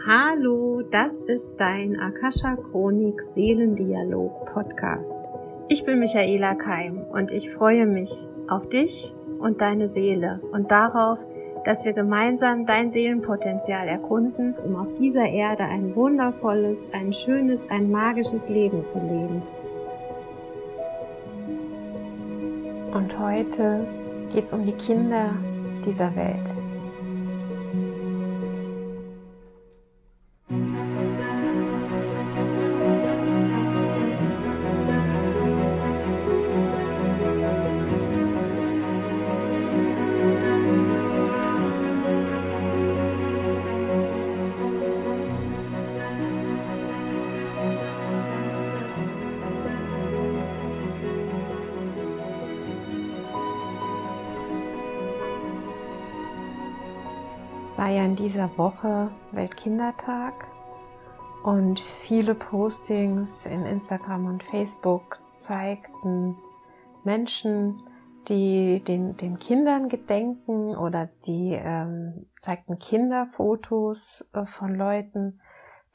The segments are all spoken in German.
Hallo, das ist dein Akasha Chronik Seelendialog Podcast. Ich bin Michaela Keim und ich freue mich auf dich und deine Seele und darauf, dass wir gemeinsam dein Seelenpotenzial erkunden, um auf dieser Erde ein wundervolles, ein schönes, ein magisches Leben zu leben. Und heute geht es um die Kinder dieser Welt. Es war ja in dieser Woche Weltkindertag und viele Postings in Instagram und Facebook zeigten Menschen, die den, den Kindern gedenken oder die ähm, zeigten Kinderfotos äh, von Leuten,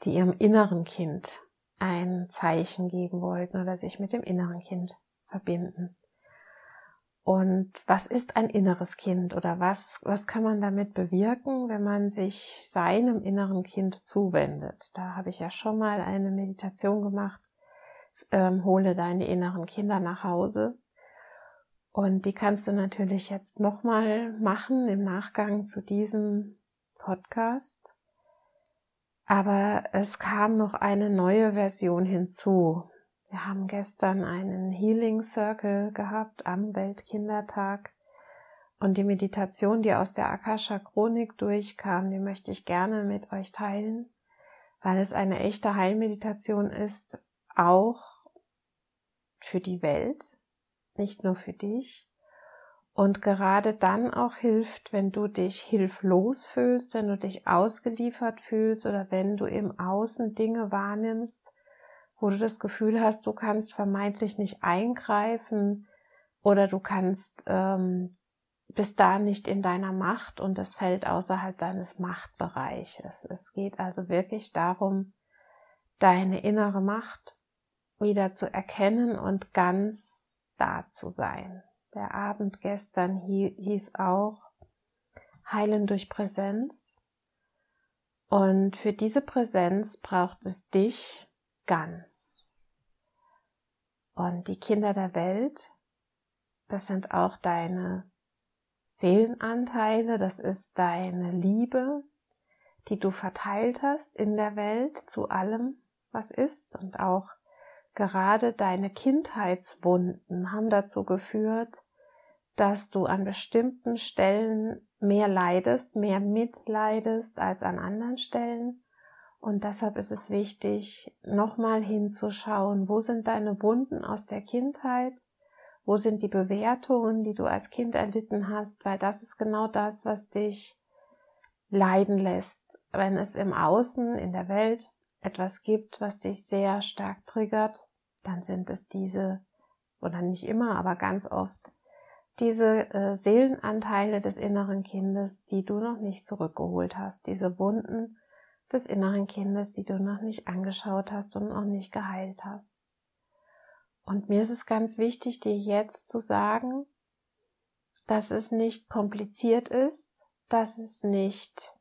die ihrem inneren Kind ein Zeichen geben wollten oder sich mit dem inneren Kind verbinden. Und was ist ein inneres Kind oder was, was kann man damit bewirken, wenn man sich seinem inneren Kind zuwendet? Da habe ich ja schon mal eine Meditation gemacht. Ähm, hole deine inneren Kinder nach Hause. Und die kannst du natürlich jetzt nochmal machen im Nachgang zu diesem Podcast. Aber es kam noch eine neue Version hinzu. Wir haben gestern einen Healing Circle gehabt am Weltkindertag. Und die Meditation, die aus der Akasha Chronik durchkam, die möchte ich gerne mit euch teilen, weil es eine echte Heilmeditation ist, auch für die Welt, nicht nur für dich. Und gerade dann auch hilft, wenn du dich hilflos fühlst, wenn du dich ausgeliefert fühlst oder wenn du im Außen Dinge wahrnimmst, wo du das Gefühl hast, du kannst vermeintlich nicht eingreifen oder du kannst ähm, bist da nicht in deiner Macht und das fällt außerhalb deines Machtbereiches. Es geht also wirklich darum, deine innere Macht wieder zu erkennen und ganz da zu sein. Der Abend gestern hieß auch Heilen durch Präsenz. Und für diese Präsenz braucht es dich ganz. Und die Kinder der Welt, das sind auch deine Seelenanteile, das ist deine Liebe, die du verteilt hast in der Welt zu allem, was ist und auch gerade deine Kindheitswunden haben dazu geführt, dass du an bestimmten Stellen mehr leidest, mehr mitleidest als an anderen Stellen und deshalb ist es wichtig, nochmal hinzuschauen, wo sind deine Wunden aus der Kindheit, wo sind die Bewertungen, die du als Kind erlitten hast, weil das ist genau das, was dich leiden lässt. Wenn es im Außen, in der Welt etwas gibt, was dich sehr stark triggert, dann sind es diese, oder nicht immer, aber ganz oft, diese äh, Seelenanteile des inneren Kindes, die du noch nicht zurückgeholt hast, diese Wunden, des inneren Kindes, die du noch nicht angeschaut hast und noch nicht geheilt hast. Und mir ist es ganz wichtig, dir jetzt zu sagen, dass es nicht kompliziert ist, dass es nicht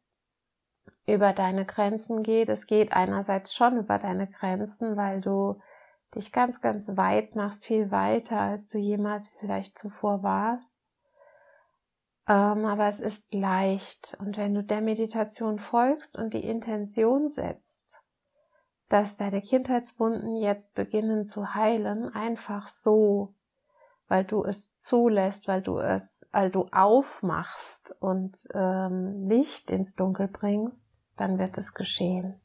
über deine Grenzen geht. Es geht einerseits schon über deine Grenzen, weil du dich ganz, ganz weit machst, viel weiter, als du jemals vielleicht zuvor warst. Ähm, aber es ist leicht. Und wenn du der Meditation folgst und die Intention setzt, dass deine Kindheitswunden jetzt beginnen zu heilen, einfach so, weil du es zulässt, weil du es, weil du aufmachst und ähm, Licht ins Dunkel bringst, dann wird es geschehen.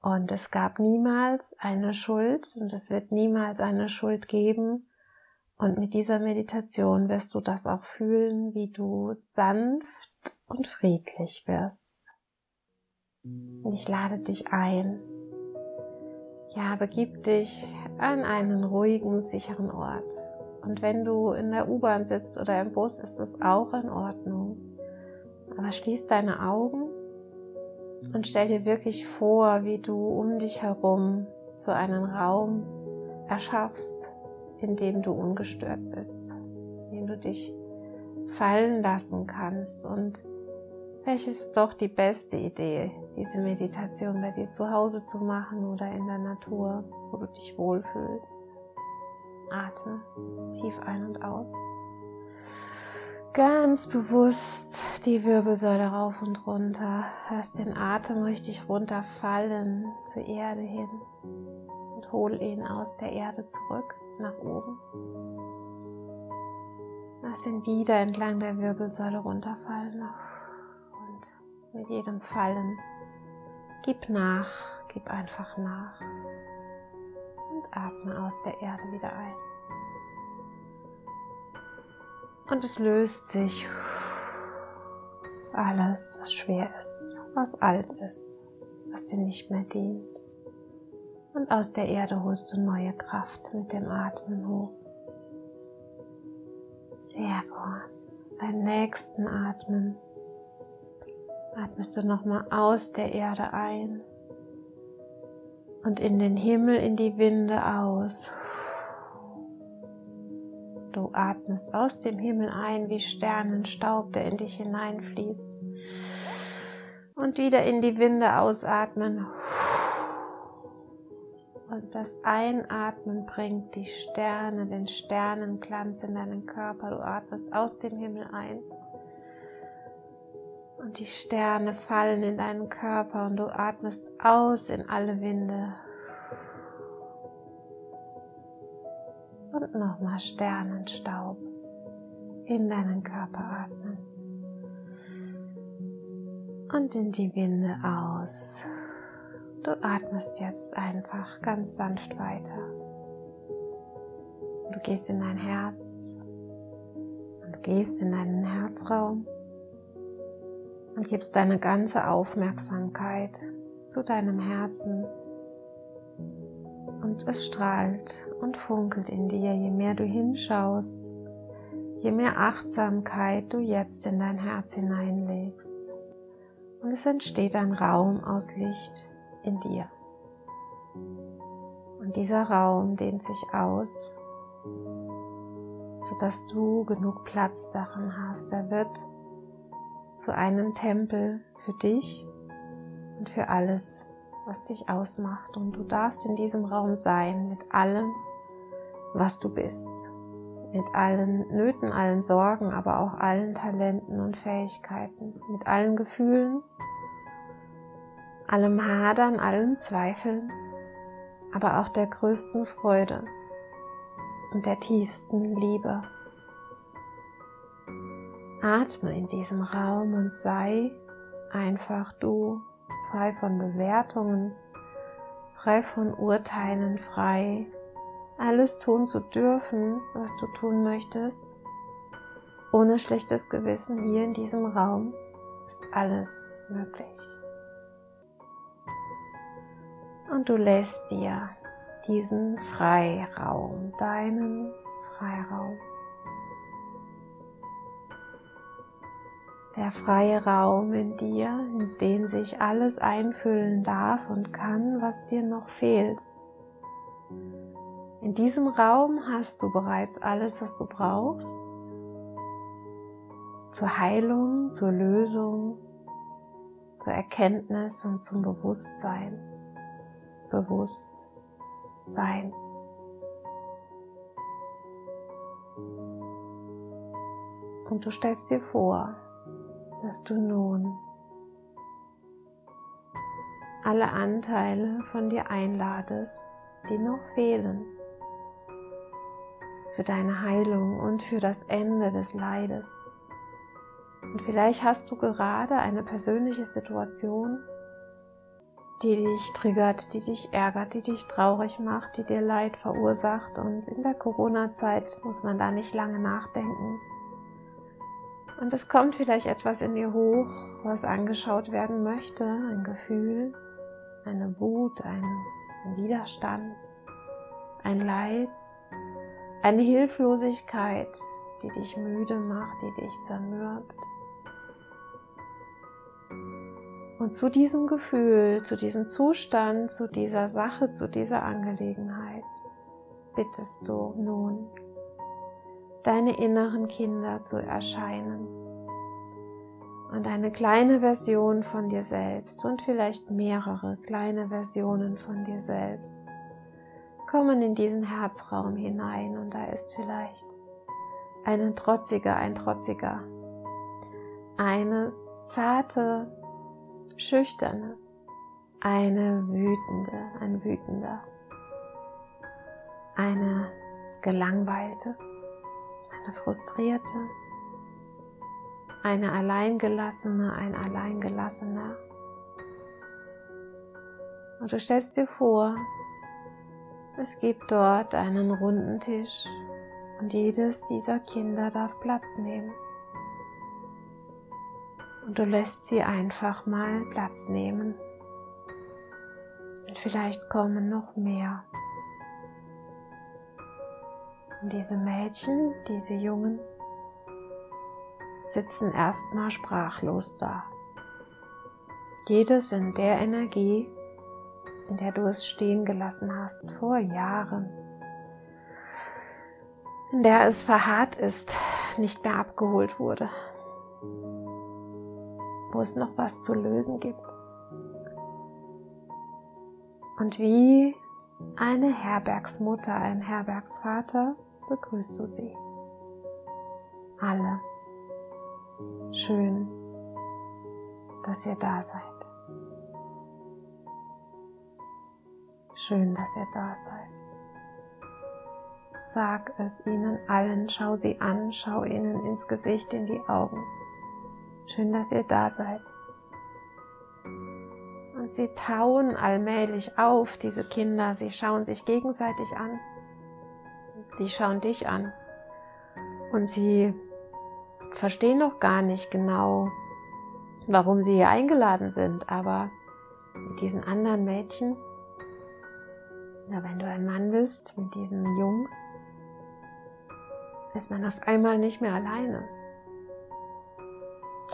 Und es gab niemals eine Schuld und es wird niemals eine Schuld geben, und mit dieser Meditation wirst du das auch fühlen, wie du sanft und friedlich wirst. Und ich lade dich ein. Ja, begib dich an einen ruhigen, sicheren Ort. Und wenn du in der U-Bahn sitzt oder im Bus, ist das auch in Ordnung. Aber schließ deine Augen Und stell dir wirklich vor, wie du um dich herum so einen Raum erschaffst, in dem du ungestört bist, in dem du dich fallen lassen kannst. Und welches ist doch die beste Idee, diese Meditation bei dir zu Hause zu machen oder in der Natur, wo du dich wohlfühlst. Atme tief ein und aus. Ganz bewusst die Wirbelsäule rauf und runter. Lass den Atem richtig runterfallen zur Erde hin und hol ihn aus der Erde zurück nach oben. Lass ihn wieder entlang der Wirbelsäule runterfallen und mit jedem Fallen gib nach, gib einfach nach und atme aus der Erde wieder ein. Und es löst sich alles, was schwer ist, was alt ist, was dir nicht mehr dient. Und aus der Erde holst du neue Kraft mit dem Atmen hoch. Sehr gut. Beim nächsten Atmen atmest du nochmal aus der Erde ein und in den Himmel, in die Winde aus. Du atmest aus dem Himmel ein wie Sternenstaub, der in dich hineinfließt. Und wieder in die Winde ausatmen. Und das Einatmen bringt die Sterne, den Sternenglanz in deinen Körper. Du atmest aus dem Himmel ein. Und die Sterne fallen in deinen Körper und du atmest aus in alle Winde. Und nochmal Sternenstaub in deinen Körper atmen. Und in die Winde aus. Du atmest jetzt einfach ganz sanft weiter. Du gehst in dein Herz. Und du gehst in deinen Herzraum und gibst deine ganze Aufmerksamkeit zu deinem Herzen. Und es strahlt und funkelt in dir, je mehr du hinschaust, je mehr Achtsamkeit du jetzt in dein Herz hineinlegst. Und es entsteht ein Raum aus Licht in dir. Und dieser Raum dehnt sich aus, sodass du genug Platz darin hast. Er wird zu einem Tempel für dich und für alles, was dich ausmacht. Und du darfst in diesem Raum sein mit allem, was du bist. Mit allen Nöten, allen Sorgen, aber auch allen Talenten und Fähigkeiten. Mit allen Gefühlen, allem Hadern, allen Zweifeln, aber auch der größten Freude und der tiefsten Liebe. Atme in diesem Raum und sei einfach du, frei von Bewertungen, frei von Urteilen, frei, alles tun zu dürfen, was du tun möchtest, ohne schlechtes Gewissen hier in diesem Raum ist alles möglich. Und du lässt dir diesen Freiraum, deinen Freiraum. der freie Raum in dir, in den sich alles einfüllen darf und kann, was dir noch fehlt. In diesem Raum hast du bereits alles, was du brauchst zur Heilung, zur Lösung, zur Erkenntnis und zum Bewusstsein. Bewusstsein. Und du stellst dir vor, dass du nun alle Anteile von dir einladest, die noch fehlen, für deine Heilung und für das Ende des Leides. Und vielleicht hast du gerade eine persönliche Situation, die dich triggert, die dich ärgert, die dich traurig macht, die dir Leid verursacht. Und in der Corona-Zeit muss man da nicht lange nachdenken. Und es kommt vielleicht etwas in dir hoch, was angeschaut werden möchte, ein Gefühl, eine Wut, ein, Widerstand, ein Leid, eine Hilflosigkeit, die dich müde macht, die dich zermürbt. Und zu diesem Gefühl, zu diesem Zustand, zu dieser Sache, zu dieser Angelegenheit bittest du nun, deine inneren Kinder zu erscheinen und eine kleine Version von dir selbst und vielleicht mehrere kleine Versionen von dir selbst kommen in diesen Herzraum hinein. Und da ist vielleicht eine trotzige, ein trotziger, eine zarte, schüchterne, eine wütende, ein wütender, eine gelangweilte, eine frustrierte, eine alleingelassene, ein alleingelassener. Und du stellst dir vor, es gibt dort einen runden Tisch und jedes dieser Kinder darf Platz nehmen. Und du lässt sie einfach mal Platz nehmen. Und vielleicht kommen noch mehr. Und diese Mädchen, diese Jungen, sitzen erstmal sprachlos da. Jedes in der Energie, in der du es stehen gelassen hast vor Jahren, in der es verharrt ist, nicht mehr abgeholt wurde, wo es noch was zu lösen gibt. Und wie eine Herbergsmutter, ein Herbergsvater begrüßt du sie. Alle. Schön, dass ihr da seid. Schön, dass ihr da seid. Sag es ihnen allen, schau sie an, schau ihnen ins Gesicht, in die Augen. Schön, dass ihr da seid. Und sie tauen allmählich auf, diese Kinder, sie schauen sich gegenseitig an. Sie schauen dich an. Und sie verstehen noch gar nicht genau, warum sie hier eingeladen sind, aber mit diesen anderen Mädchen, na, wenn du ein Mann bist, mit diesen Jungs, ist man auf einmal nicht mehr alleine.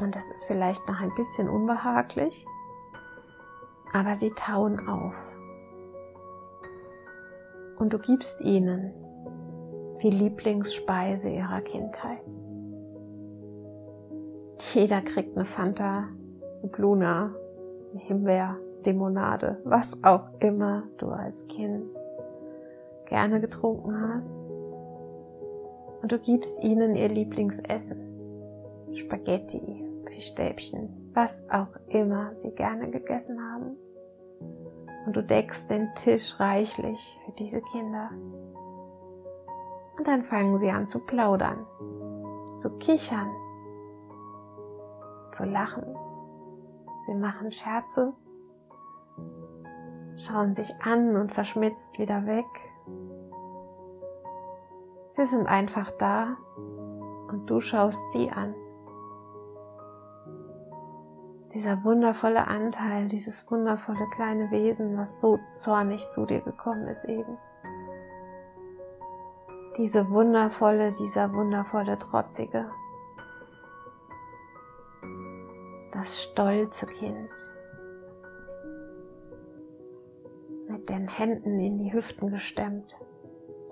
Und das ist vielleicht noch ein bisschen unbehaglich, aber sie tauen auf. Und du gibst ihnen die Lieblingsspeise ihrer Kindheit. Jeder kriegt eine Fanta, eine Bluna, eine Himbeer, Limonade, was auch immer du als Kind gerne getrunken hast. Und du gibst ihnen ihr Lieblingsessen. Spaghetti, Fischstäbchen, was auch immer sie gerne gegessen haben. Und du deckst den Tisch reichlich für diese Kinder. Und dann fangen sie an zu plaudern, zu kichern, zu lachen. Sie machen Scherze, schauen sich an und verschmitzt wieder weg. Sie sind einfach da und du schaust sie an. Dieser wundervolle Anteil, dieses wundervolle kleine Wesen, was so zornig zu dir gekommen ist eben. Diese wundervolle, dieser wundervolle Trotzige, das stolze Kind mit den Händen in die Hüften gestemmt.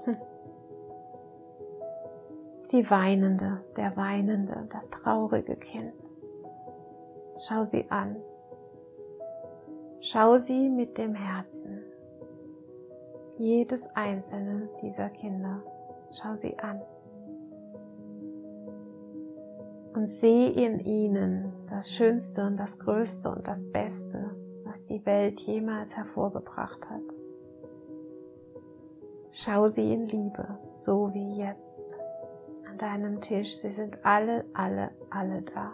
Hm. Die weinende, der weinende, das traurige Kind. Schau sie an. Schau sie mit dem Herzen. Jedes einzelne dieser Kinder. Schau sie an und seh in ihnen das Schönste und das Größte und das Beste, was die Welt jemals hervorgebracht hat. Schau sie in Liebe, so wie jetzt, an deinem Tisch. Sie sind alle, alle, alle da.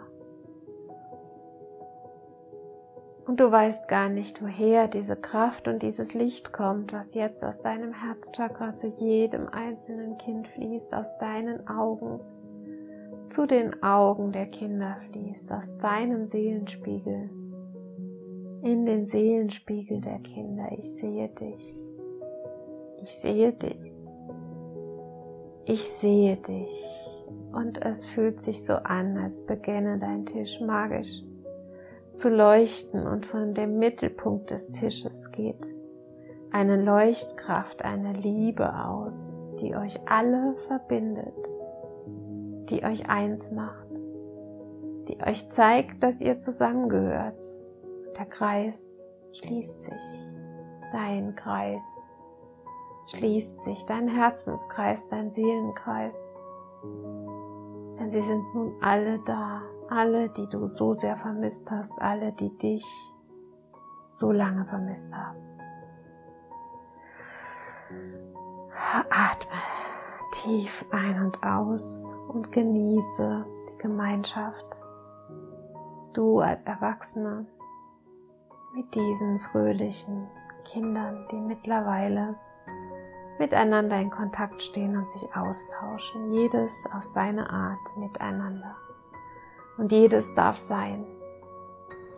Und du weißt gar nicht, woher diese Kraft und dieses Licht kommt, was jetzt aus deinem Herzchakra zu jedem einzelnen Kind fließt, aus deinen Augen zu den Augen der Kinder fließt, aus deinem Seelenspiegel, in den Seelenspiegel der Kinder. Ich sehe dich. Ich sehe dich. Ich sehe dich. Und es fühlt sich so an, als beginne dein Tisch magisch zu leuchten und von dem Mittelpunkt des Tisches geht eine Leuchtkraft, eine Liebe aus, die euch alle verbindet, die euch eins macht, die euch zeigt, dass ihr zusammengehört. Der Kreis schließt sich, dein Kreis schließt sich, dein Herzenskreis, dein Seelenkreis. Denn sie sind nun alle da, alle, die du so sehr vermisst hast, alle, die dich so lange vermisst haben. Atme tief ein und aus und genieße die Gemeinschaft. Du als Erwachsener mit diesen fröhlichen Kindern, die mittlerweile miteinander in Kontakt stehen und sich austauschen. Jedes auf seine Art miteinander. Und jedes darf sein.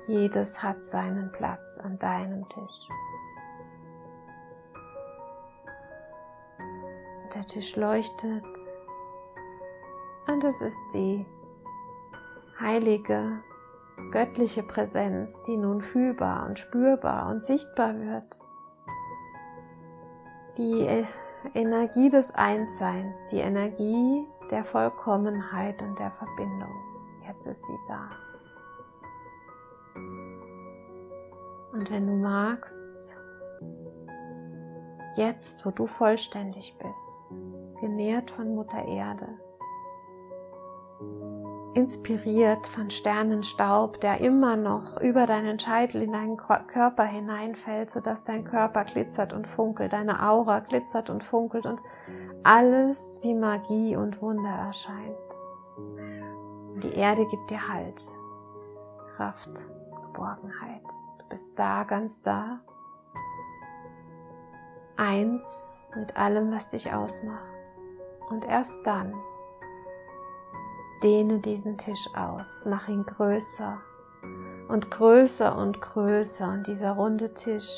Jedes hat seinen Platz an deinem Tisch. der Tisch leuchtet. Und es ist die heilige, göttliche Präsenz, die nun fühlbar und spürbar und sichtbar wird. Die Energie des Einsseins, die Energie der Vollkommenheit und der Verbindung. Jetzt ist sie da. Und wenn du magst, Jetzt, wo du vollständig bist, genährt von Mutter Erde, inspiriert von Sternenstaub, der immer noch über deinen Scheitel in deinen Körper hineinfällt, sodass dein Körper glitzert und funkelt, deine Aura glitzert und funkelt und alles wie Magie und Wunder erscheint. Die Erde gibt dir Halt, Kraft, Geborgenheit. Du bist da, ganz da eins mit allem, was dich ausmacht. Und erst dann dehne diesen Tisch aus, mach ihn größer und größer und größer und dieser runde Tisch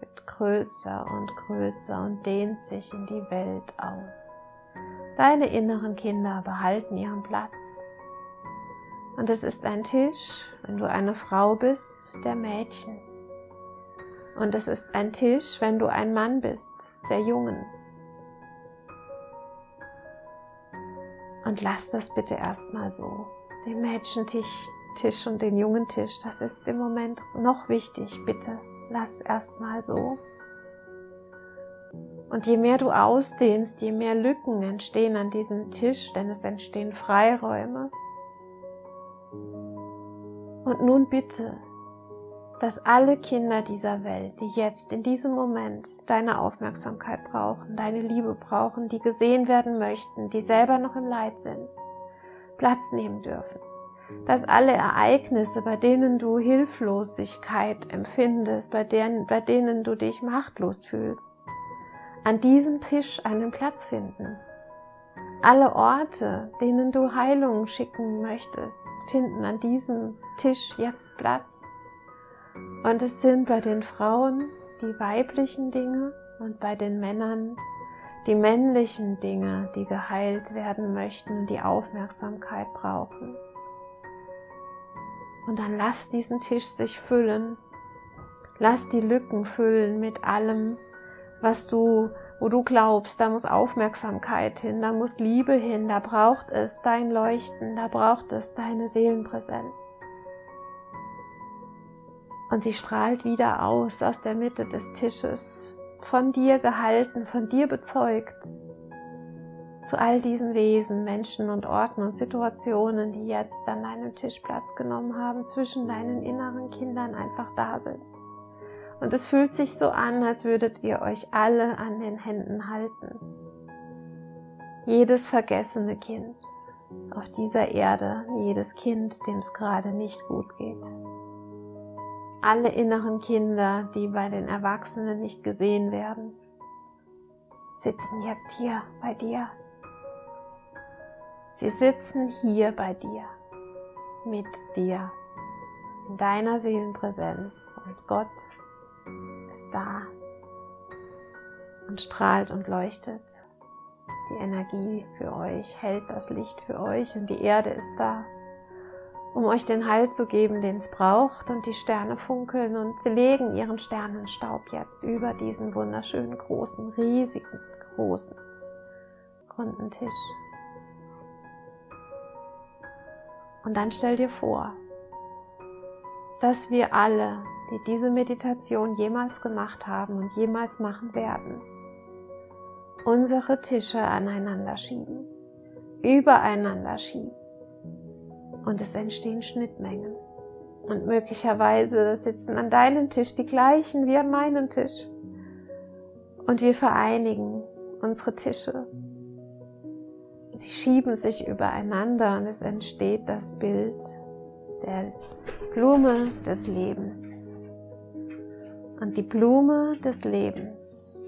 wird größer und größer und dehnt sich in die Welt aus. Deine inneren Kinder behalten ihren Platz. Und es ist ein Tisch, wenn du eine Frau bist, der Mädchen. Und es ist ein Tisch, wenn du ein Mann bist, der Jungen. Und lass das bitte erstmal so. Den Mädchentisch Tisch und den jungen Tisch, das ist im Moment noch wichtig, bitte. Lass erstmal so. Und je mehr du ausdehnst, je mehr Lücken entstehen an diesem Tisch, denn es entstehen Freiräume. Und nun bitte dass alle Kinder dieser Welt, die jetzt in diesem Moment deine Aufmerksamkeit brauchen, deine Liebe brauchen, die gesehen werden möchten, die selber noch im Leid sind, Platz nehmen dürfen. Dass alle Ereignisse, bei denen du Hilflosigkeit empfindest, bei denen, bei denen du dich machtlos fühlst, an diesem Tisch einen Platz finden. Alle Orte, denen du Heilung schicken möchtest, finden an diesem Tisch jetzt Platz und es sind bei den Frauen die weiblichen Dinge und bei den Männern die männlichen Dinge, die geheilt werden möchten und die Aufmerksamkeit brauchen. Und dann lass diesen Tisch sich füllen. Lass die Lücken füllen mit allem, was du, wo du glaubst, da muss Aufmerksamkeit hin, da muss Liebe hin, da braucht es dein Leuchten, da braucht es deine Seelenpräsenz und sie strahlt wieder aus aus der Mitte des Tisches, von dir gehalten, von dir bezeugt, zu all diesen Wesen, Menschen und Orten und Situationen, die jetzt an deinem Tisch Platz genommen haben, zwischen deinen inneren Kindern einfach da sind. Und es fühlt sich so an, als würdet ihr euch alle an den Händen halten. Jedes vergessene Kind auf dieser Erde, jedes Kind, dem es gerade nicht gut geht alle inneren Kinder, die bei den Erwachsenen nicht gesehen werden, sitzen jetzt hier bei dir. Sie sitzen hier bei dir, mit dir, in deiner Seelenpräsenz und Gott ist da und strahlt und leuchtet. Die Energie für euch hält das Licht für euch und die Erde ist da um euch den Halt zu geben, den es braucht. Und die Sterne funkeln und sie legen ihren Sternenstaub jetzt über diesen wunderschönen, großen, riesigen, großen, runden Tisch. Und dann stell dir vor, dass wir alle, die diese Meditation jemals gemacht haben und jemals machen werden, unsere Tische aneinander schieben, übereinander schieben. Und es entstehen Schnittmengen. Und möglicherweise sitzen an deinem Tisch die gleichen wie an meinem Tisch. Und wir vereinigen unsere Tische. Sie schieben sich übereinander und es entsteht das Bild der Blume des Lebens. Und die Blume des Lebens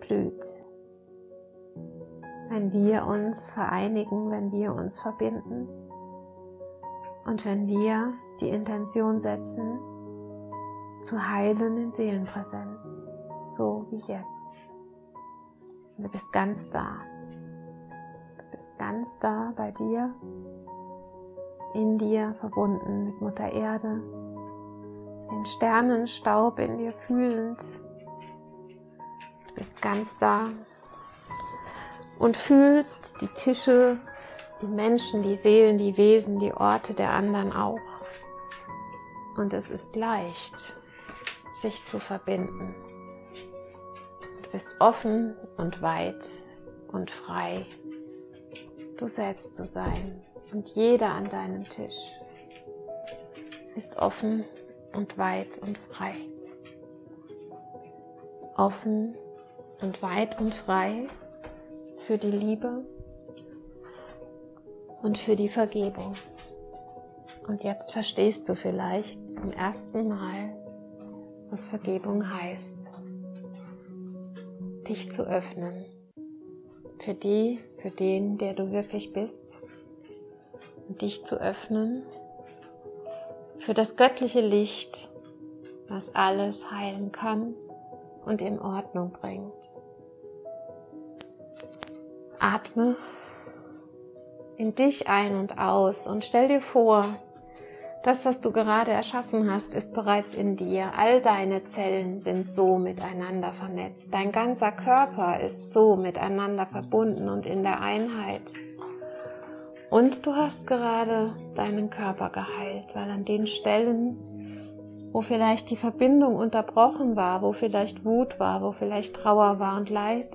blüht wenn wir uns vereinigen, wenn wir uns verbinden und wenn wir die Intention setzen, zu heilen in Seelenpräsenz, so wie jetzt. Und du bist ganz da. Du bist ganz da bei dir, in dir verbunden mit Mutter Erde, den Sternenstaub in dir fühlend. Du bist ganz da und fühlst die Tische, die Menschen, die Seelen, die Wesen, die Orte der anderen auch. Und es ist leicht, sich zu verbinden. Du bist offen und weit und frei, du selbst zu sein. Und jeder an deinem Tisch ist offen und weit und frei. Offen und weit und frei für die Liebe und für die Vergebung. Und jetzt verstehst du vielleicht zum ersten Mal, was Vergebung heißt. Dich zu öffnen für die, für den, der du wirklich bist. Und dich zu öffnen für das göttliche Licht, was alles heilen kann und in Ordnung bringt. Atme in dich ein und aus und stell dir vor, das, was du gerade erschaffen hast, ist bereits in dir. All deine Zellen sind so miteinander vernetzt. Dein ganzer Körper ist so miteinander verbunden und in der Einheit. Und du hast gerade deinen Körper geheilt, weil an den Stellen, wo vielleicht die Verbindung unterbrochen war, wo vielleicht Wut war, wo vielleicht Trauer war und Leid,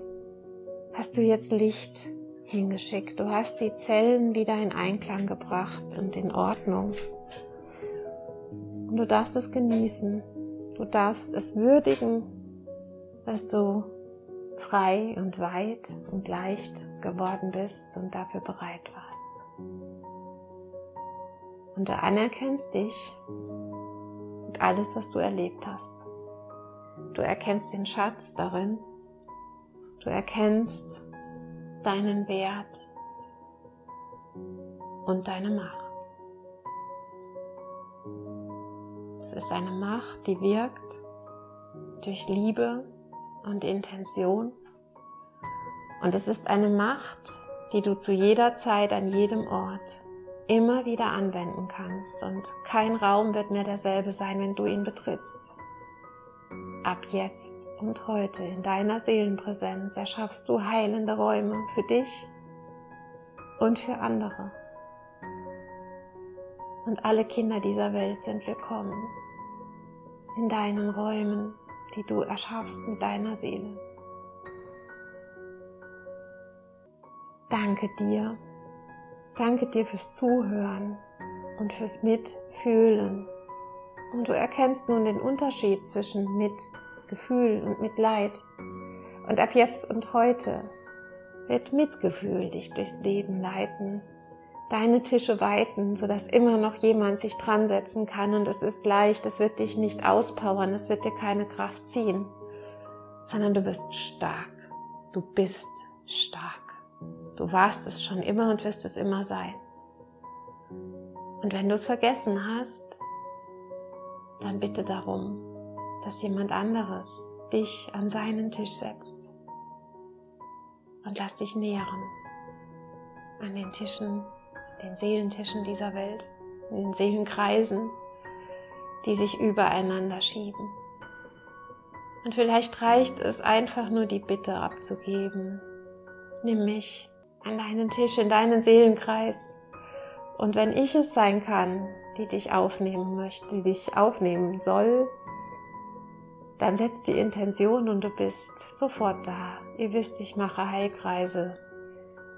hast du jetzt Licht hingeschickt. Du hast die Zellen wieder in Einklang gebracht und in Ordnung. Und du darfst es genießen. Du darfst es würdigen, dass du frei und weit und leicht geworden bist und dafür bereit warst. Und du anerkennst dich und alles, was du erlebt hast. Du erkennst den Schatz darin, Du erkennst deinen Wert und deine Macht. Es ist eine Macht, die wirkt durch Liebe und Intention. Und es ist eine Macht, die du zu jeder Zeit an jedem Ort immer wieder anwenden kannst. Und kein Raum wird mehr derselbe sein, wenn du ihn betrittst. Ab jetzt und heute in deiner Seelenpräsenz erschaffst du heilende Räume für dich und für andere. Und alle Kinder dieser Welt sind willkommen in deinen Räumen, die du erschaffst mit deiner Seele. Danke dir. Danke dir fürs Zuhören und fürs Mitfühlen und du erkennst nun den Unterschied zwischen Mitgefühl und Mitleid. Und ab jetzt und heute wird Mitgefühl dich durchs Leben leiten, deine Tische weiten, sodass immer noch jemand sich dran setzen kann und es ist leicht, es wird dich nicht auspowern, es wird dir keine Kraft ziehen, sondern du bist stark. Du bist stark. Du warst es schon immer und wirst es immer sein. Und wenn du es vergessen hast, dann bitte darum, dass jemand anderes dich an seinen Tisch setzt. Und lass dich nähern an den Tischen, den Seelentischen dieser Welt. in den Seelenkreisen, die sich übereinander schieben. Und vielleicht reicht es einfach nur die Bitte abzugeben. Nimm mich an deinen Tisch, in deinen Seelenkreis. Und wenn ich es sein kann, die dich aufnehmen möchte, die dich aufnehmen soll, dann setz die Intention und du bist sofort da. Ihr wisst, ich mache Heilkreise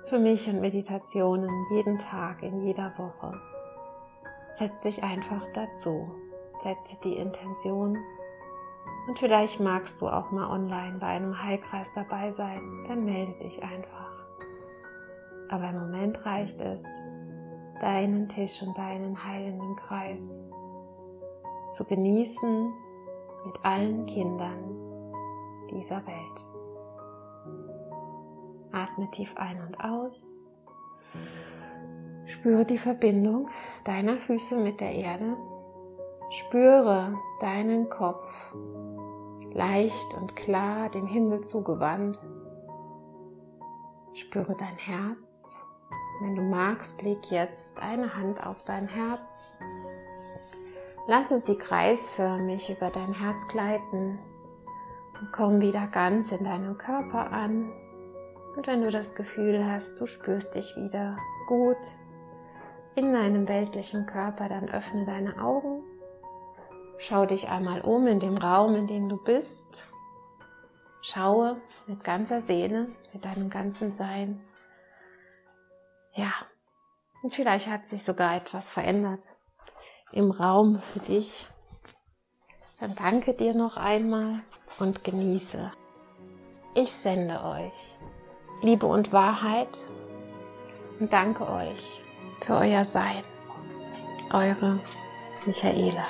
für mich und Meditationen jeden Tag, in jeder Woche. Setz dich einfach dazu. Setze die Intention und vielleicht magst du auch mal online bei einem Heilkreis dabei sein, dann melde dich einfach. Aber im Moment reicht es, deinen Tisch und deinen heilenden Kreis zu genießen mit allen Kindern dieser Welt. Atme tief ein und aus. Spüre die Verbindung deiner Füße mit der Erde. Spüre deinen Kopf leicht und klar dem Himmel zugewandt. Spüre dein Herz. Wenn du magst, leg jetzt eine Hand auf dein Herz. Lasse sie kreisförmig über dein Herz gleiten und komm wieder ganz in deinem Körper an. Und wenn du das Gefühl hast, du spürst dich wieder gut in deinem weltlichen Körper, dann öffne deine Augen Schau dich einmal um in dem Raum, in dem du bist. Schaue mit ganzer Seele, mit deinem ganzen Sein. Ja, und vielleicht hat sich sogar etwas verändert im Raum für dich. Dann danke dir noch einmal und genieße. Ich sende euch Liebe und Wahrheit und danke euch für euer Sein. Eure Michaela.